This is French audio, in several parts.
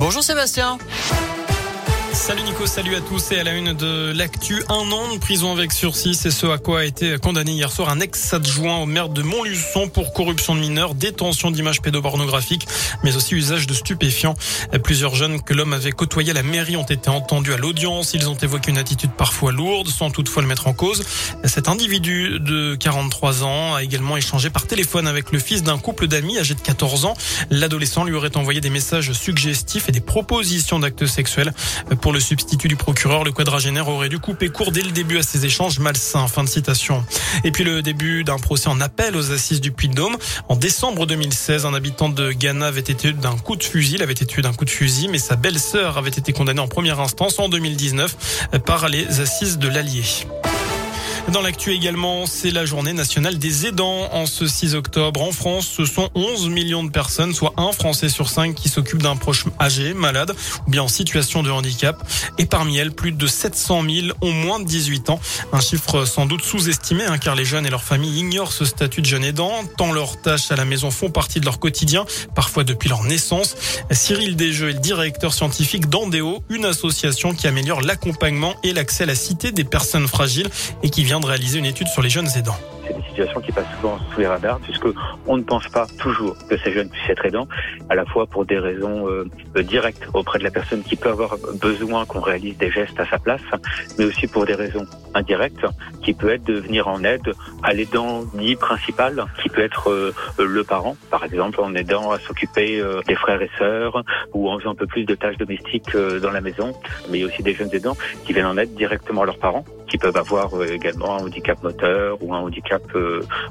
Bonjour Sébastien. Salut Nico, salut à tous et à la une de l'actu. Un an de prison avec sursis, c'est ce à quoi a été condamné hier soir un ex-adjoint au maire de Montluçon pour corruption de mineurs, détention d'images pédopornographiques, mais aussi usage de stupéfiants. Plusieurs jeunes que l'homme avait côtoyés à la mairie ont été entendus à l'audience. Ils ont évoqué une attitude parfois lourde, sans toutefois le mettre en cause. Cet individu de 43 ans a également échangé par téléphone avec le fils d'un couple d'amis âgé de 14 ans. L'adolescent lui aurait envoyé des messages suggestifs et des propositions d'actes sexuels. Pour le substitut du procureur, le quadragénaire aurait dû couper court dès le début à ces échanges malsains. Fin de citation. Et puis le début d'un procès en appel aux assises du Puy-de-Dôme. En décembre 2016, un habitant de Ghana avait été d'un coup de fusil, il avait été tué d'un coup de fusil, mais sa belle-sœur avait été condamnée en première instance en 2019 par les assises de l'Allier. Dans l'actu également, c'est la journée nationale des aidants en ce 6 octobre. En France, ce sont 11 millions de personnes, soit un Français sur cinq qui s'occupe d'un proche âgé, malade ou bien en situation de handicap. Et parmi elles, plus de 700 000 ont moins de 18 ans. Un chiffre sans doute sous-estimé, hein, car les jeunes et leurs familles ignorent ce statut de jeune aidant, tant leurs tâches à la maison font partie de leur quotidien, parfois depuis leur naissance. Cyril Desjeux est le directeur scientifique d'Andéo, une association qui améliore l'accompagnement et l'accès à la cité des personnes fragiles et qui vient de réaliser une étude sur les jeunes aidants. C'est des situations qui passent souvent sous les radars puisque on ne pense pas toujours que ces jeunes puissent être aidants, à la fois pour des raisons euh, directes auprès de la personne qui peut avoir besoin qu'on réalise des gestes à sa place, mais aussi pour des raisons indirectes qui peut être de venir en aide à l'aidant dit principal, qui peut être euh, le parent, par exemple en aidant à s'occuper euh, des frères et sœurs ou en faisant un peu plus de tâches domestiques euh, dans la maison, mais il y a aussi des jeunes aidants qui viennent en aide directement à leurs parents, qui peuvent avoir également un handicap moteur ou un handicap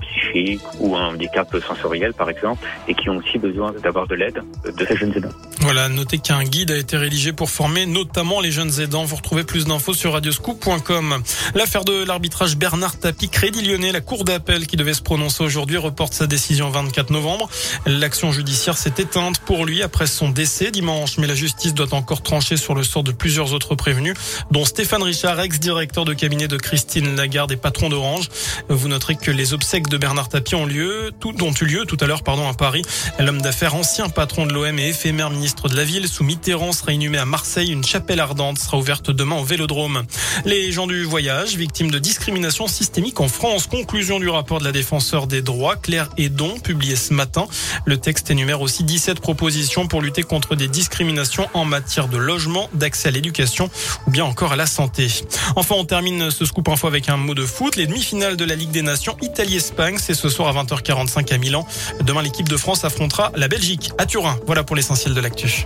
psychique ou un handicap sensoriel par exemple et qui ont aussi besoin d'avoir de l'aide de ces jeunes aidants. Voilà, notez qu'un guide a été rédigé pour former notamment les jeunes aidants. Vous retrouvez plus d'infos sur radioscoop.com. L'affaire de l'arbitrage Bernard Tapie, Crédit Lyonnais, la cour d'appel qui devait se prononcer aujourd'hui reporte sa décision 24 novembre. L'action judiciaire s'est éteinte pour lui après son décès dimanche, mais la justice doit encore trancher sur le sort de plusieurs autres prévenus, dont Stéphane Richard, ex-directeur de cabinet de Christine Lagarde et patron d'Orange. Vous noterez que les obsèques de Bernard Tapie ont lieu, tout, ont eu lieu tout à l'heure, pardon, à Paris. L'homme d'affaires, ancien patron de l'OM et éphémère ministre de la ville, sous Mitterrand, sera inhumé à Marseille. Une chapelle ardente sera ouverte demain au Vélodrome. Les gens du voyage, victimes de discrimination systémique en France. Conclusion du rapport de la défenseur des droits, Claire Edon, publié ce matin. Le texte énumère aussi 17 propositions pour lutter contre des discriminations en matière de logement, d'accès à l'éducation ou bien encore à la santé. Enfin, on termine ce scoop info avec un mot de foot. Les demi-finales de la Ligue des Nations Italie-Espagne, c'est ce soir à 20h45 à Milan. Demain, l'équipe de France affrontera la Belgique à Turin. Voilà pour l'essentiel de l'actu.